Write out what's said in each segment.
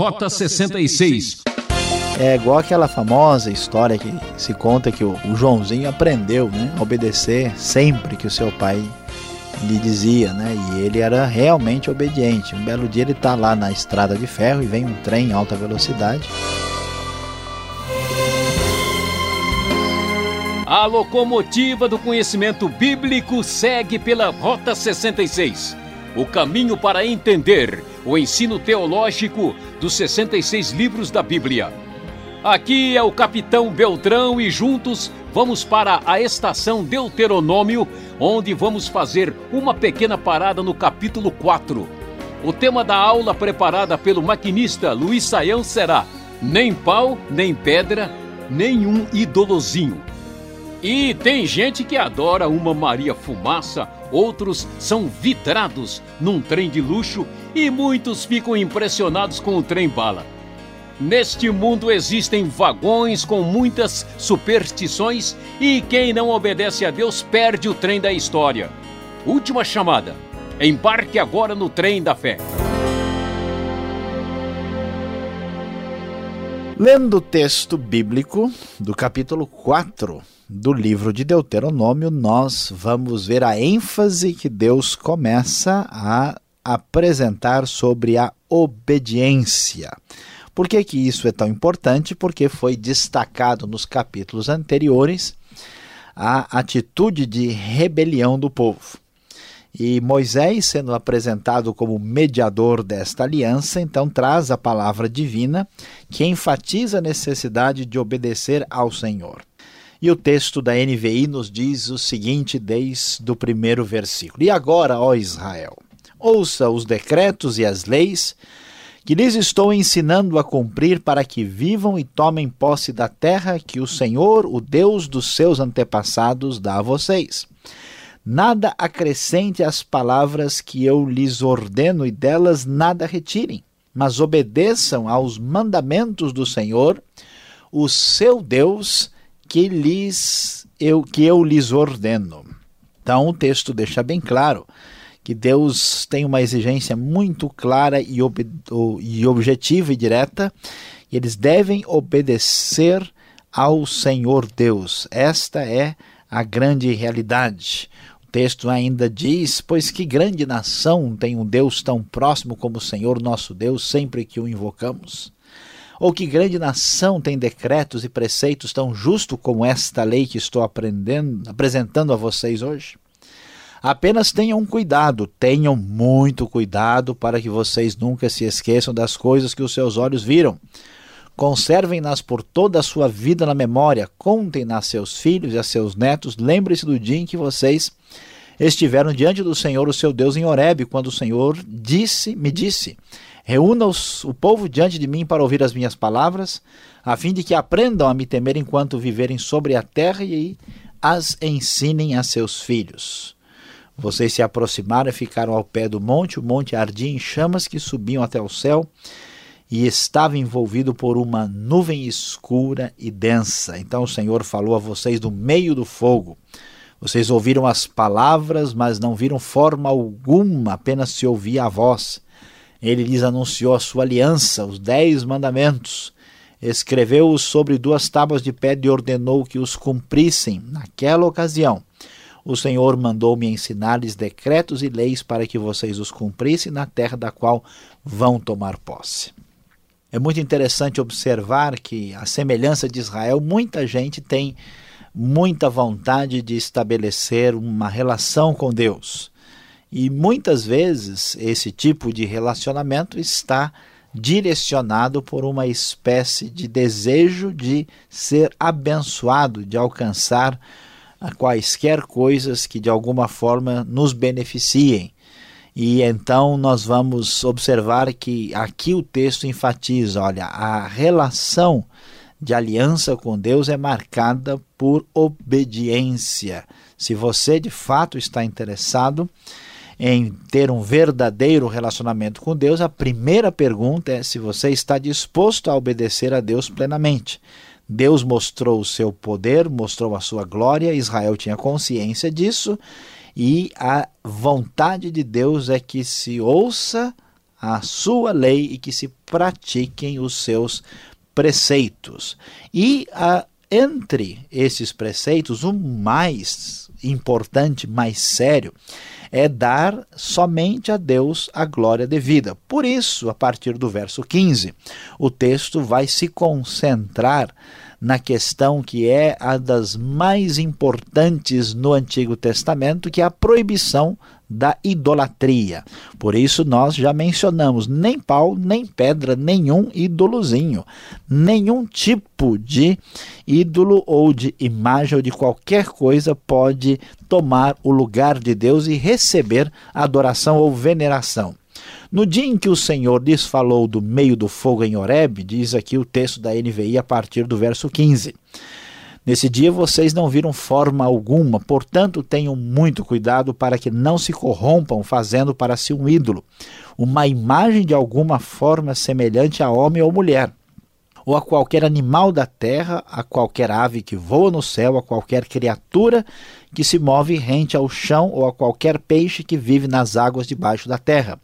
Rota 66. É igual aquela famosa história que se conta que o, o Joãozinho aprendeu né, a obedecer sempre que o seu pai lhe dizia, né? E ele era realmente obediente. Um belo dia ele está lá na estrada de ferro e vem um trem em alta velocidade. A locomotiva do conhecimento bíblico segue pela Rota 66. O caminho para entender o ensino teológico dos 66 livros da Bíblia. Aqui é o Capitão Beltrão e juntos vamos para a estação Deuteronômio, onde vamos fazer uma pequena parada no capítulo 4. O tema da aula preparada pelo maquinista Luiz Saião será: Nem pau, nem pedra, nenhum idolozinho. E tem gente que adora uma Maria Fumaça, outros são vidrados num trem de luxo e muitos ficam impressionados com o trem bala. Neste mundo existem vagões com muitas superstições e quem não obedece a Deus perde o trem da história. Última chamada. Embarque agora no trem da fé. Lendo o texto bíblico do capítulo 4 do livro de Deuteronômio, nós vamos ver a ênfase que Deus começa a apresentar sobre a obediência. Por que, que isso é tão importante? Porque foi destacado nos capítulos anteriores a atitude de rebelião do povo. E Moisés, sendo apresentado como mediador desta aliança, então traz a palavra divina que enfatiza a necessidade de obedecer ao Senhor. E o texto da NVI nos diz o seguinte, desde o primeiro versículo: E agora, ó Israel, ouça os decretos e as leis que lhes estou ensinando a cumprir para que vivam e tomem posse da terra que o Senhor, o Deus dos seus antepassados, dá a vocês. Nada acrescente às palavras que eu lhes ordeno e delas nada retirem, mas obedeçam aos mandamentos do Senhor, o seu Deus, que lhes eu que eu lhes ordeno. Então o texto deixa bem claro que Deus tem uma exigência muito clara e, ob e objetiva e direta, e eles devem obedecer ao Senhor Deus. Esta é a grande realidade. O texto ainda diz: Pois que grande nação tem um Deus tão próximo como o Senhor nosso Deus, sempre que o invocamos? Ou que grande nação tem decretos e preceitos tão justos como esta lei que estou apresentando a vocês hoje? Apenas tenham cuidado, tenham muito cuidado para que vocês nunca se esqueçam das coisas que os seus olhos viram. Conservem-nas por toda a sua vida na memória, contem-nas a seus filhos e a seus netos. Lembre-se do dia em que vocês estiveram diante do Senhor, o seu Deus, em Horebe, quando o Senhor disse, me disse: Reúna os, o povo diante de mim para ouvir as minhas palavras, a fim de que aprendam a me temer enquanto viverem sobre a terra e as ensinem a seus filhos. Vocês se aproximaram e ficaram ao pé do monte. O monte ardia em chamas que subiam até o céu e estava envolvido por uma nuvem escura e densa. Então o Senhor falou a vocês do meio do fogo. Vocês ouviram as palavras, mas não viram forma alguma, apenas se ouvia a voz. Ele lhes anunciou a sua aliança, os dez mandamentos. Escreveu-os sobre duas tábuas de pedra e ordenou que os cumprissem naquela ocasião o Senhor mandou-me ensinar-lhes decretos e leis para que vocês os cumprissem na terra da qual vão tomar posse. É muito interessante observar que, a semelhança de Israel, muita gente tem muita vontade de estabelecer uma relação com Deus. E muitas vezes esse tipo de relacionamento está direcionado por uma espécie de desejo de ser abençoado, de alcançar a quaisquer coisas que de alguma forma nos beneficiem. E então nós vamos observar que aqui o texto enfatiza, olha, a relação de aliança com Deus é marcada por obediência. Se você de fato está interessado em ter um verdadeiro relacionamento com Deus, a primeira pergunta é se você está disposto a obedecer a Deus plenamente. Deus mostrou o seu poder, mostrou a sua glória, Israel tinha consciência disso, e a vontade de Deus é que se ouça a sua lei e que se pratiquem os seus preceitos. E a, entre esses preceitos, o mais importante, mais sério, é dar somente a Deus a glória devida. Por isso, a partir do verso 15, o texto vai se concentrar na questão que é a das mais importantes no Antigo Testamento, que é a proibição da idolatria. Por isso nós já mencionamos nem pau, nem pedra, nenhum ídolozinho, nenhum tipo de ídolo ou de imagem ou de qualquer coisa pode tomar o lugar de Deus e receber adoração ou veneração. No dia em que o Senhor lhes falou do meio do fogo em Horeb, diz aqui o texto da NVI a partir do verso 15. Nesse dia vocês não viram forma alguma, portanto tenham muito cuidado para que não se corrompam fazendo para si um ídolo, uma imagem de alguma forma semelhante a homem ou mulher, ou a qualquer animal da terra, a qualquer ave que voa no céu, a qualquer criatura que se move rente ao chão, ou a qualquer peixe que vive nas águas debaixo da terra.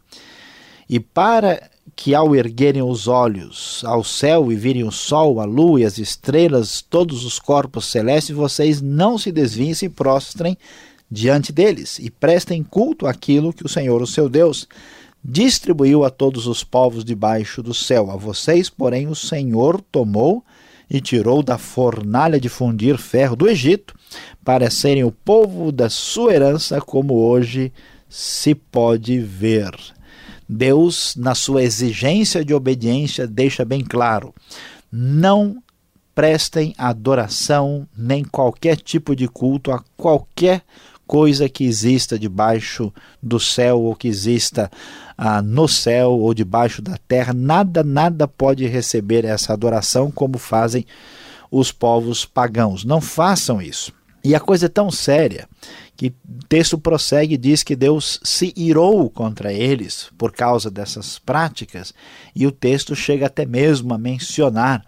E para que ao erguerem os olhos ao céu e virem o sol, a lua e as estrelas, todos os corpos celestes, vocês não se desviem e se prostrem diante deles e prestem culto àquilo que o Senhor, o seu Deus, distribuiu a todos os povos debaixo do céu. A vocês, porém, o Senhor tomou e tirou da fornalha de fundir ferro do Egito, para serem o povo da sua herança, como hoje se pode ver. Deus, na sua exigência de obediência, deixa bem claro: não prestem adoração nem qualquer tipo de culto a qualquer coisa que exista debaixo do céu ou que exista ah, no céu ou debaixo da terra. Nada, nada pode receber essa adoração como fazem os povos pagãos. Não façam isso. E a coisa é tão séria que texto prossegue e diz que Deus se irou contra eles por causa dessas práticas, e o texto chega até mesmo a mencionar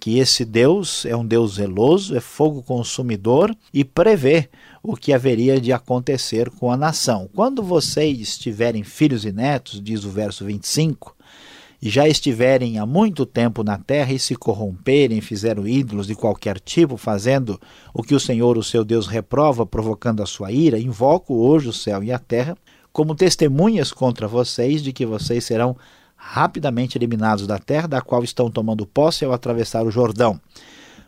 que esse Deus é um Deus zeloso, é fogo consumidor e prevê o que haveria de acontecer com a nação. Quando vocês tiverem filhos e netos, diz o verso 25, e já estiverem há muito tempo na terra e se corromperem, fizeram ídolos de qualquer tipo, fazendo o que o Senhor, o seu Deus, reprova, provocando a sua ira, invoco hoje o céu e a terra como testemunhas contra vocês de que vocês serão rapidamente eliminados da terra da qual estão tomando posse ao atravessar o Jordão.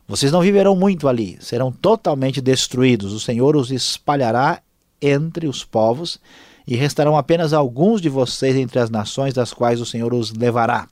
Vocês não viverão muito ali, serão totalmente destruídos. O Senhor os espalhará entre os povos e restarão apenas alguns de vocês entre as nações das quais o Senhor os levará.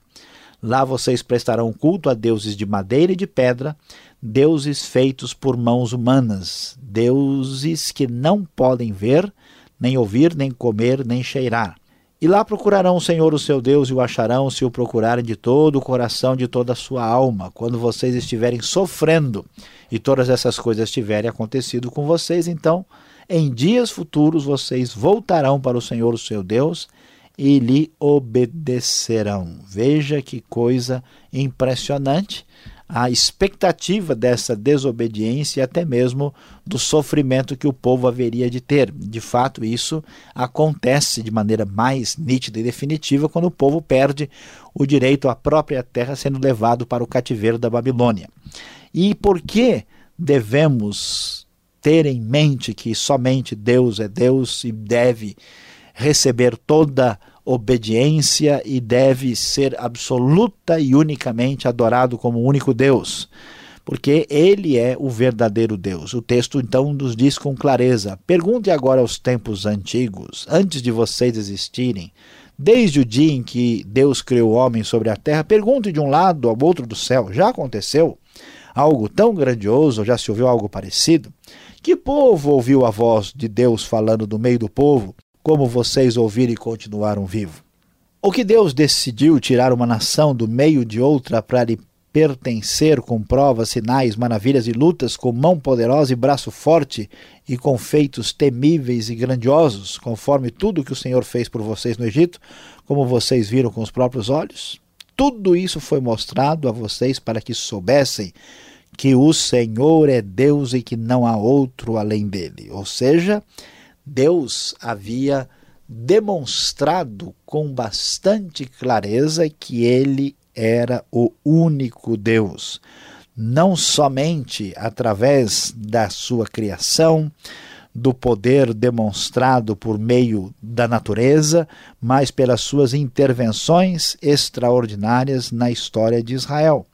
Lá vocês prestarão culto a deuses de madeira e de pedra, deuses feitos por mãos humanas, deuses que não podem ver, nem ouvir, nem comer, nem cheirar. E lá procurarão o Senhor, o seu Deus, e o acharão se o procurarem de todo o coração, de toda a sua alma. Quando vocês estiverem sofrendo e todas essas coisas tiverem acontecido com vocês, então em dias futuros vocês voltarão para o Senhor, o seu Deus, e lhe obedecerão. Veja que coisa impressionante a expectativa dessa desobediência e até mesmo do sofrimento que o povo haveria de ter. De fato, isso acontece de maneira mais nítida e definitiva quando o povo perde o direito à própria terra sendo levado para o cativeiro da Babilônia. E por que devemos ter em mente que somente Deus é Deus e deve receber toda obediência e deve ser absoluta e unicamente adorado como único Deus, porque ele é o verdadeiro Deus. O texto então nos diz com clareza: pergunte agora aos tempos antigos, antes de vocês existirem, desde o dia em que Deus criou o homem sobre a terra, pergunte de um lado ao outro do céu: já aconteceu algo tão grandioso? Já se ouviu algo parecido? Que povo ouviu a voz de Deus falando do meio do povo, como vocês ouviram e continuaram vivos? O que Deus decidiu tirar uma nação do meio de outra para lhe pertencer com provas, sinais, maravilhas e lutas, com mão poderosa e braço forte e com feitos temíveis e grandiosos, conforme tudo que o Senhor fez por vocês no Egito, como vocês viram com os próprios olhos? Tudo isso foi mostrado a vocês para que soubessem que o Senhor é Deus e que não há outro além dele. Ou seja, Deus havia demonstrado com bastante clareza que ele era o único Deus, não somente através da sua criação, do poder demonstrado por meio da natureza, mas pelas suas intervenções extraordinárias na história de Israel.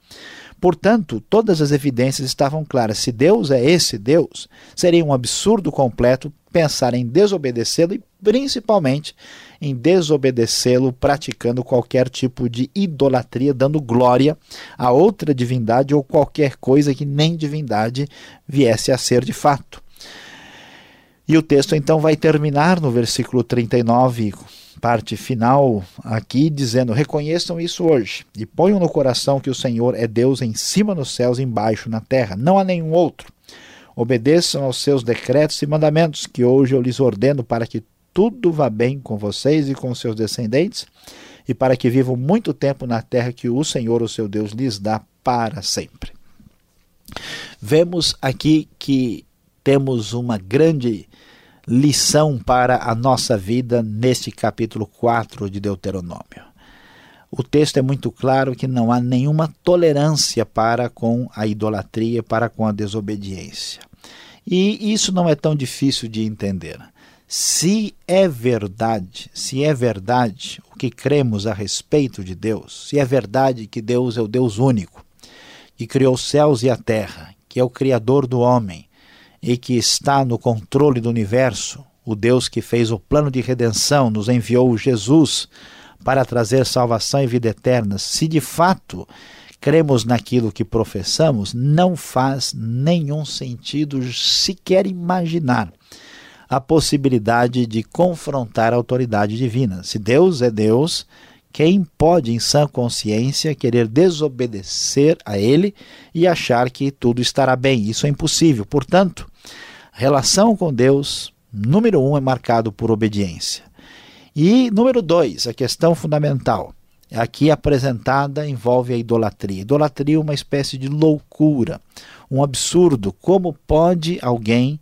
Portanto, todas as evidências estavam claras. Se Deus é esse Deus, seria um absurdo completo pensar em desobedecê-lo e, principalmente, em desobedecê-lo praticando qualquer tipo de idolatria, dando glória a outra divindade ou qualquer coisa que nem divindade viesse a ser de fato. E o texto então vai terminar no versículo 39, parte final aqui, dizendo: Reconheçam isso hoje e ponham no coração que o Senhor é Deus em cima nos céus embaixo na terra, não há nenhum outro. Obedeçam aos seus decretos e mandamentos, que hoje eu lhes ordeno para que tudo vá bem com vocês e com seus descendentes, e para que vivam muito tempo na terra que o Senhor, o seu Deus, lhes dá para sempre. Vemos aqui que temos uma grande lição para a nossa vida neste capítulo 4 de Deuteronômio. O texto é muito claro que não há nenhuma tolerância para com a idolatria, para com a desobediência. E isso não é tão difícil de entender. Se é verdade, se é verdade o que cremos a respeito de Deus, se é verdade que Deus é o Deus único, que criou os céus e a terra, que é o Criador do homem, e que está no controle do universo, o Deus que fez o plano de redenção, nos enviou Jesus para trazer salvação e vida eterna, se de fato cremos naquilo que professamos, não faz nenhum sentido sequer imaginar a possibilidade de confrontar a autoridade divina. Se Deus é Deus, quem pode, em sã consciência, querer desobedecer a Ele e achar que tudo estará bem? Isso é impossível. Portanto, relação com Deus, número um, é marcado por obediência. E número dois, a questão fundamental, aqui apresentada, envolve a idolatria. Idolatria é uma espécie de loucura, um absurdo. Como pode alguém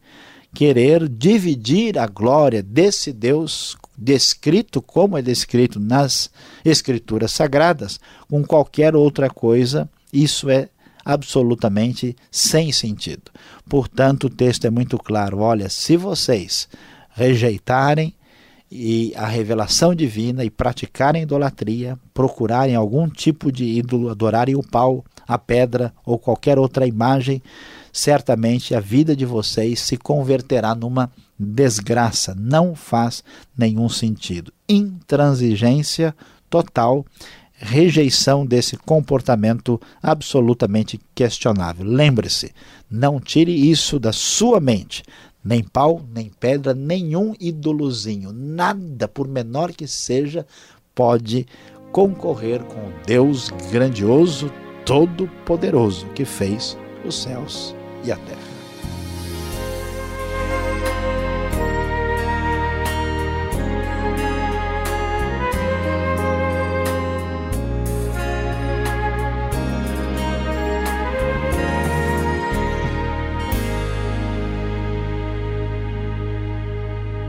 querer dividir a glória desse Deus descrito como é descrito nas escrituras sagradas com qualquer outra coisa, isso é absolutamente sem sentido. Portanto, o texto é muito claro. Olha, se vocês rejeitarem e a revelação divina e praticarem idolatria, procurarem algum tipo de ídolo, adorarem o pau, a pedra ou qualquer outra imagem, certamente a vida de vocês se converterá numa desgraça. Não faz nenhum sentido. Intransigência total, rejeição desse comportamento absolutamente questionável. Lembre-se, não tire isso da sua mente. Nem pau, nem pedra, nenhum ídolozinho, nada, por menor que seja, pode concorrer com o Deus grandioso, todo-poderoso que fez os céus e a terra.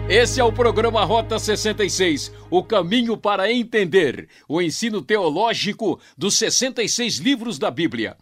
Esse é o programa Rota 66, o caminho para entender o ensino teológico dos 66 livros da Bíblia.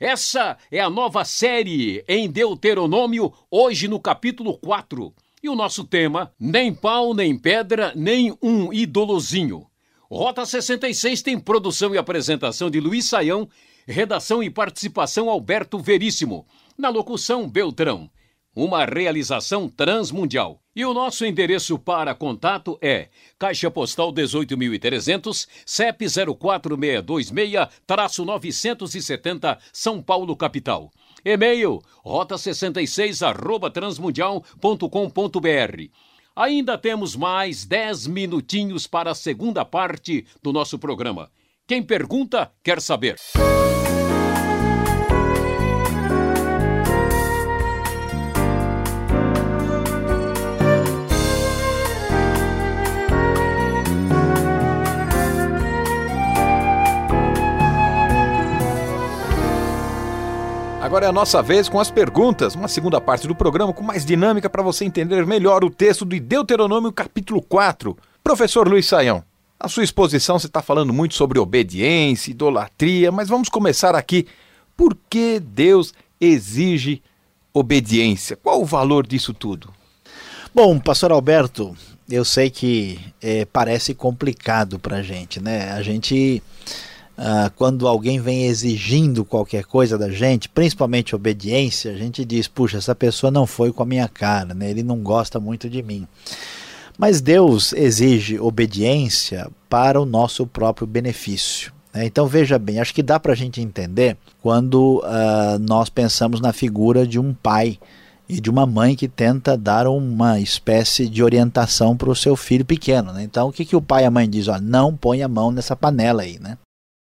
Essa é a nova série em Deuteronômio, hoje no capítulo 4. E o nosso tema: Nem pau, nem pedra, nem um idolozinho. Rota 66 tem produção e apresentação de Luiz Saião, redação e participação Alberto Veríssimo. Na locução, Beltrão uma realização transmundial. E o nosso endereço para contato é Caixa Postal 18.300, CEP 04626-970, São Paulo, capital. E-mail rota66 arroba transmundial.com.br. Ainda temos mais 10 minutinhos para a segunda parte do nosso programa. Quem pergunta, quer saber. Agora é a nossa vez com as perguntas, uma segunda parte do programa com mais dinâmica para você entender melhor o texto de Deuteronômio capítulo 4. Professor Luiz Saião, a sua exposição você está falando muito sobre obediência, idolatria, mas vamos começar aqui. Por que Deus exige obediência? Qual o valor disso tudo? Bom, pastor Alberto, eu sei que é, parece complicado para a gente, né? A gente, ah, quando alguém vem exigindo qualquer coisa da gente, principalmente obediência, a gente diz: puxa, essa pessoa não foi com a minha cara, né? Ele não gosta muito de mim. Mas Deus exige obediência para o nosso próprio benefício. Né? Então veja bem, acho que dá para a gente entender quando uh, nós pensamos na figura de um pai e de uma mãe que tenta dar uma espécie de orientação para o seu filho pequeno. Né? Então, o que, que o pai e a mãe dizem? Ó, não põe a mão nessa panela aí, né?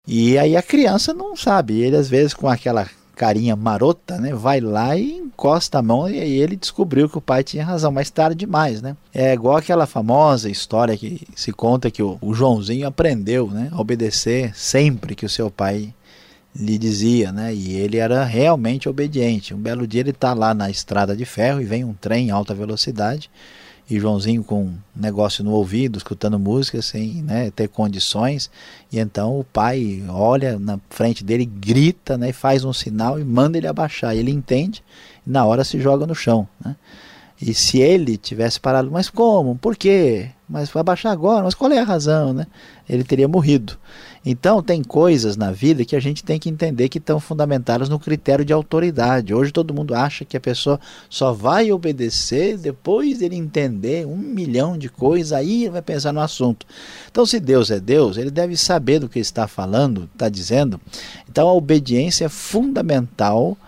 E aí a criança não sabe. Ele, às vezes, com aquela carinha marota, né, vai lá e encosta a mão e aí ele descobriu que o pai tinha razão, mas tarde demais, né? É igual aquela famosa história que se conta que o, o Joãozinho aprendeu, né, a obedecer sempre que o seu pai lhe dizia, né? E ele era realmente obediente. Um belo dia ele está lá na estrada de ferro e vem um trem em alta velocidade e Joãozinho com um negócio no ouvido, escutando música sem né, ter condições. E então o pai olha na frente dele, grita, né, faz um sinal e manda ele abaixar. Ele entende e na hora se joga no chão. Né? E se ele tivesse parado, mas como? Por quê? Mas vai abaixar agora, mas qual é a razão? Né? Ele teria morrido. Então, tem coisas na vida que a gente tem que entender que estão fundamentadas no critério de autoridade. Hoje todo mundo acha que a pessoa só vai obedecer depois dele entender um milhão de coisas, aí vai pensar no assunto. Então, se Deus é Deus, ele deve saber do que está falando, está dizendo. Então, a obediência é fundamental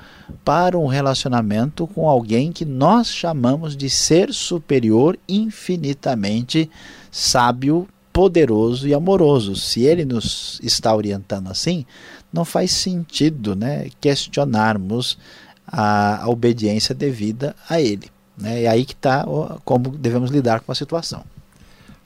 para um relacionamento com alguém que nós chamamos de ser superior infinitamente sábio, poderoso e amoroso. Se ele nos está orientando assim, não faz sentido né, questionarmos a, a obediência devida a ele. Né? É aí que está como devemos lidar com a situação.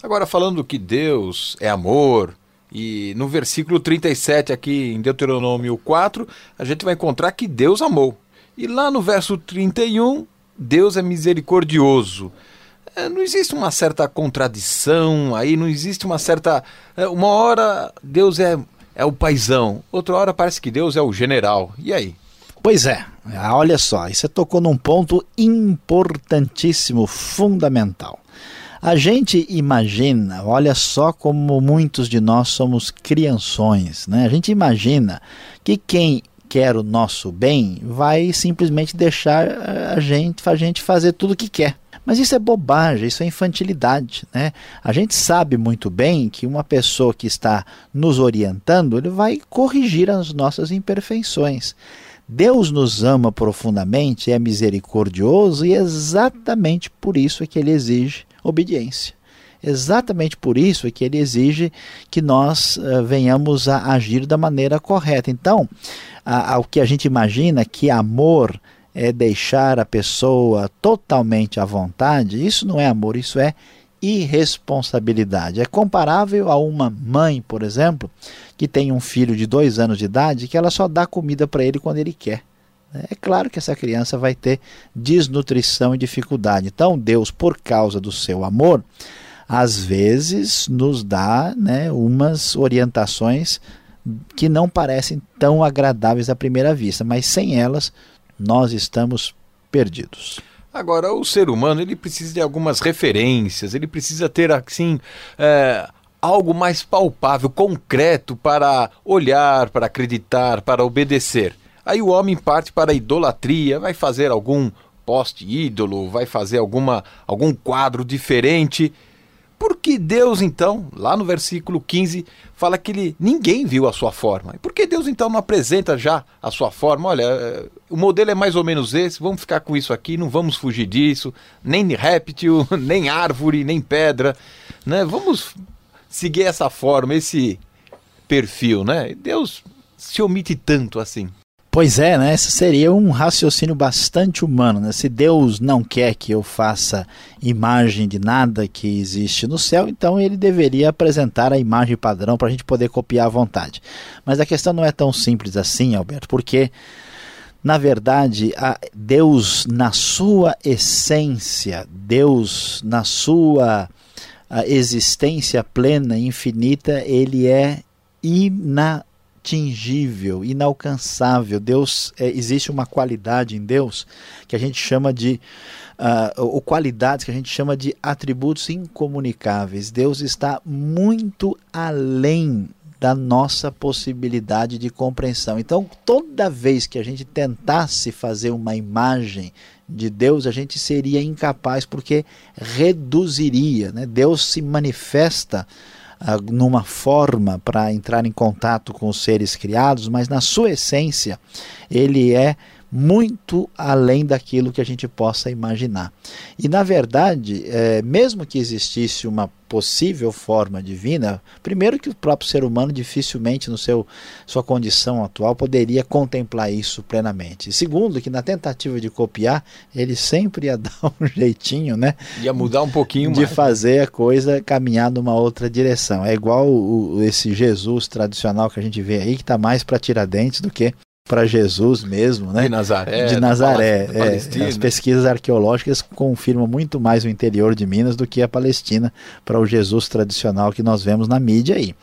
Agora, falando que Deus é amor, e no versículo 37 aqui em Deuteronômio 4, a gente vai encontrar que Deus amou. E lá no verso 31, Deus é misericordioso. É, não existe uma certa contradição aí, não existe uma certa. É, uma hora Deus é, é o paizão, outra hora parece que Deus é o general. E aí? Pois é, olha só, você tocou num ponto importantíssimo, fundamental. A gente imagina, olha só como muitos de nós somos crianções, né? A gente imagina que quem quer o nosso bem vai simplesmente deixar a gente, a gente fazer tudo o que quer. Mas isso é bobagem, isso é infantilidade. Né? A gente sabe muito bem que uma pessoa que está nos orientando, ele vai corrigir as nossas imperfeições. Deus nos ama profundamente, é misericordioso e exatamente por isso é que ele exige obediência. Exatamente por isso é que ele exige que nós uh, venhamos a agir da maneira correta. Então, o que a gente imagina que amor é deixar a pessoa totalmente à vontade, isso não é amor, isso é irresponsabilidade. É comparável a uma mãe, por exemplo, que tem um filho de dois anos de idade que ela só dá comida para ele quando ele quer. É claro que essa criança vai ter desnutrição e dificuldade. Então, Deus, por causa do seu amor, às vezes nos dá né, umas orientações que não parecem tão agradáveis à primeira vista, mas sem elas nós estamos perdidos. Agora, o ser humano ele precisa de algumas referências, ele precisa ter assim é, algo mais palpável, concreto para olhar, para acreditar, para obedecer. Aí o homem parte para a idolatria, vai fazer algum poste ídolo, vai fazer alguma, algum quadro diferente por que Deus, então, lá no versículo 15, fala que ele, ninguém viu a sua forma? E por que Deus, então, não apresenta já a sua forma? Olha, eh, o modelo é mais ou menos esse, vamos ficar com isso aqui, não vamos fugir disso, nem réptil, nem árvore, nem pedra, né? Vamos seguir essa forma, esse perfil, né? Deus se omite tanto assim. Pois é, né? Esse seria um raciocínio bastante humano, né? Se Deus não quer que eu faça imagem de nada que existe no céu, então ele deveria apresentar a imagem padrão para a gente poder copiar à vontade. Mas a questão não é tão simples assim, Alberto, porque na verdade, Deus na sua essência, Deus na sua existência plena, infinita, ele é inatingível, inalcançável. Deus é, existe uma qualidade em Deus que a gente chama de uh, qualidades que a gente chama de atributos incomunicáveis. Deus está muito além da nossa possibilidade de compreensão. Então, toda vez que a gente tentasse fazer uma imagem de Deus, a gente seria incapaz, porque reduziria. Né? Deus se manifesta numa forma para entrar em contato com os seres criados, mas na sua essência, ele é muito além daquilo que a gente possa imaginar. E na verdade, é, mesmo que existisse uma possível forma divina, primeiro que o próprio ser humano dificilmente no seu sua condição atual poderia contemplar isso plenamente. E segundo, que na tentativa de copiar, ele sempre ia dar um jeitinho, né? Ia mudar um pouquinho de mais. fazer a coisa caminhar numa outra direção. É igual o, esse Jesus tradicional que a gente vê aí, que está mais para tirar dentes do que para Jesus mesmo, né? De Nazaré. De Nazaré. Da é, as pesquisas arqueológicas confirmam muito mais o interior de Minas do que a Palestina para o Jesus tradicional que nós vemos na mídia aí.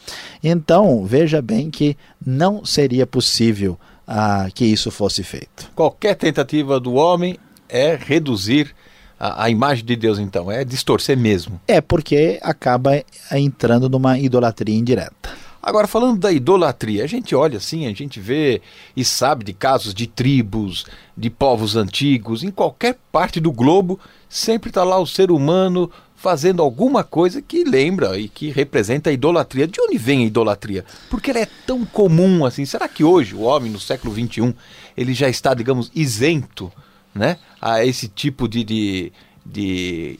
Então, veja bem que não seria possível ah, que isso fosse feito. Qualquer tentativa do homem é reduzir a, a, imagem de Deus, então, é distorcer mesmo. É, porque acaba entrando numa idolatria indireta. Agora, falando da idolatria, a gente olha assim, a gente vê e sabe de casos de tribos, de povos antigos, em qualquer parte do globo, sempre está lá o ser humano fazendo alguma coisa que lembra e que representa a idolatria. De onde vem a idolatria? Porque ela é tão comum assim. Será que hoje, o homem no século XXI, ele já está, digamos, isento né, a esse tipo de, de, de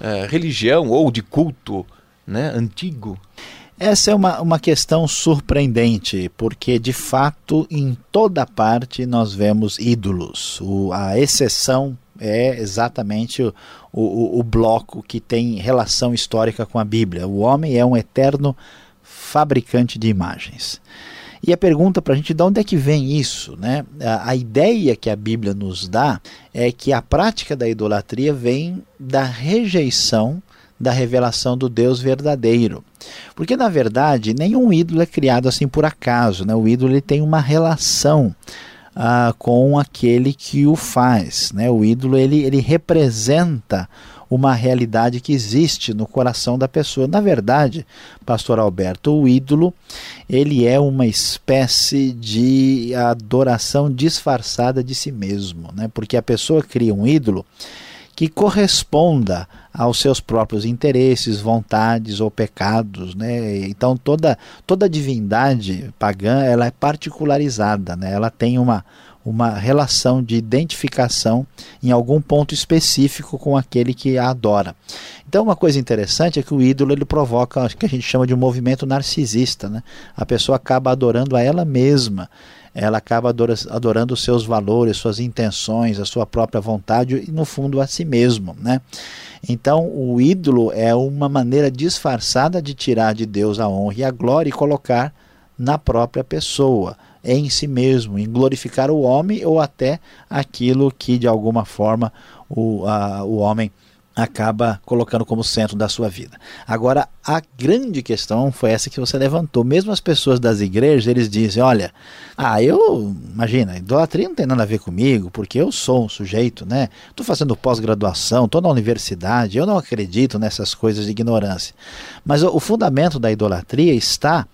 uh, religião ou de culto né, antigo? Essa é uma, uma questão surpreendente, porque de fato em toda parte nós vemos ídolos. O, a exceção é exatamente o, o, o bloco que tem relação histórica com a Bíblia. O homem é um eterno fabricante de imagens. E a pergunta para a gente de onde é que vem isso? Né? A, a, ideia que a Bíblia nos dá é que a prática da idolatria vem da rejeição da revelação do Deus verdadeiro. Porque na verdade, nenhum ídolo é criado assim por acaso, né? O ídolo ele tem uma relação ah, com aquele que o faz, né? O ídolo ele, ele representa uma realidade que existe no coração da pessoa. Na verdade, pastor Alberto, o ídolo, ele é uma espécie de adoração disfarçada de si mesmo, né? Porque a pessoa cria um ídolo que corresponda aos seus próprios interesses, vontades ou pecados, né? Então toda toda divindade pagã ela é particularizada, né? Ela tem uma uma relação de identificação em algum ponto específico com aquele que a adora. Então uma coisa interessante é que o ídolo ele provoca o que a gente chama de um movimento narcisista, né? A pessoa acaba adorando a ela mesma ela acaba adorando os seus valores, suas intenções, a sua própria vontade e, no fundo, a si mesmo. Né? Então, o ídolo é uma maneira disfarçada de tirar de Deus a honra e a glória e colocar na própria pessoa, em si mesmo, em glorificar o homem ou até aquilo que, de alguma forma, o, a, o homem acaba colocando como centro da sua vida. Agora, a grande questão foi essa que você levantou. Mesmo as pessoas das igrejas, eles dizem: olha, ah, eu, imagina, idolatria não tem nada a ver comigo, porque eu sou um sujeito, né? Estou fazendo pós-graduação, estou na universidade, eu não acredito nessas coisas de ignorância. Mas o, o fundamento da idolatria está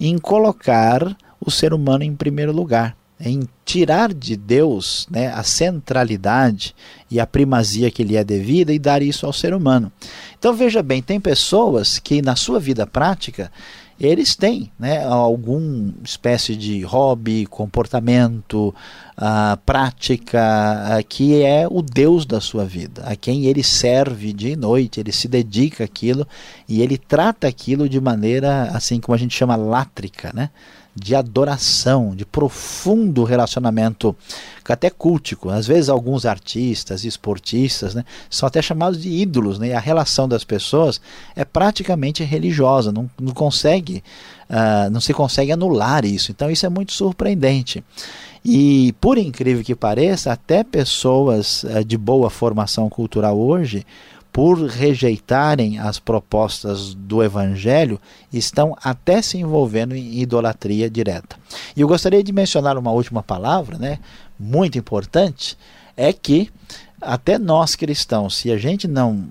em colocar o ser humano em primeiro lugar em tirar de Deus né, a centralidade e a primazia que lhe é devida e dar isso ao ser humano. Então veja bem, tem pessoas que na sua vida prática eles têm né, alguma espécie de hobby, comportamento, uh, prática uh, que é o Deus da sua vida, a quem ele serve dia e noite, ele se dedica àquilo e ele trata aquilo de maneira assim como a gente chama látrica, né? De adoração, de profundo relacionamento, até cultico. Às vezes alguns artistas, esportistas, né, são até chamados de ídolos, né, e a relação das pessoas é praticamente religiosa, não, não consegue, uh, não se consegue anular isso. Então isso é muito surpreendente. E por incrível que pareça, até pessoas uh, de boa formação cultural hoje por rejeitarem as propostas do Evangelho, estão até se envolvendo em idolatria direta. E eu gostaria de mencionar uma última palavra, né, muito importante, é que até nós cristãos, se a gente não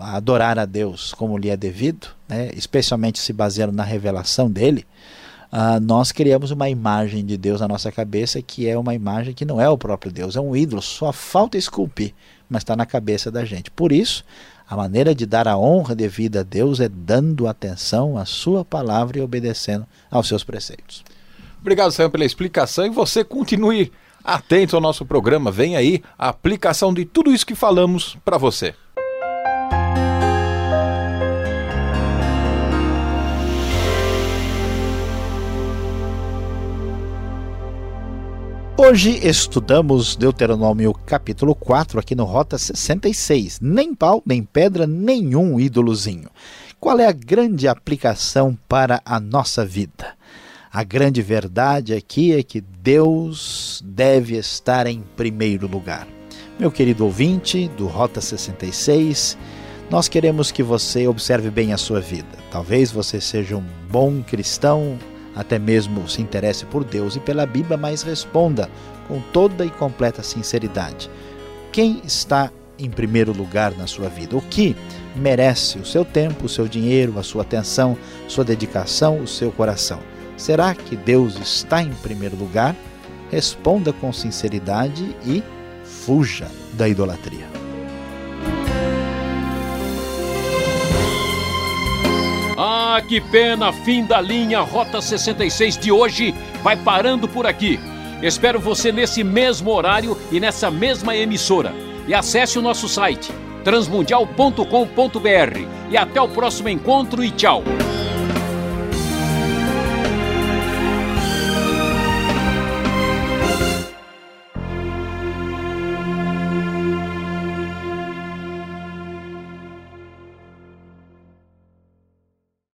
adorar a Deus como lhe é devido, né, especialmente se baseando na revelação dele, uh, nós criamos uma imagem de Deus na nossa cabeça que é uma imagem que não é o próprio Deus, é um ídolo, só falta esculpir mas está na cabeça da gente. Por isso, a maneira de dar a honra devida a Deus é dando atenção à Sua palavra e obedecendo aos seus preceitos. Obrigado, Senhor, pela explicação e você continue atento ao nosso programa. Vem aí a aplicação de tudo isso que falamos para você. Hoje estudamos Deuteronômio capítulo 4 aqui no Rota 66. Nem pau, nem pedra, nenhum ídolozinho. Qual é a grande aplicação para a nossa vida? A grande verdade aqui é que Deus deve estar em primeiro lugar. Meu querido ouvinte do Rota 66, nós queremos que você observe bem a sua vida. Talvez você seja um bom cristão, até mesmo se interesse por Deus e pela Bíblia, mas responda com toda e completa sinceridade: quem está em primeiro lugar na sua vida? O que merece o seu tempo, o seu dinheiro, a sua atenção, sua dedicação, o seu coração? Será que Deus está em primeiro lugar? Responda com sinceridade e fuja da idolatria. Que pena! Fim da linha Rota 66 de hoje vai parando por aqui. Espero você nesse mesmo horário e nessa mesma emissora. E acesse o nosso site transmundial.com.br. E até o próximo encontro e tchau!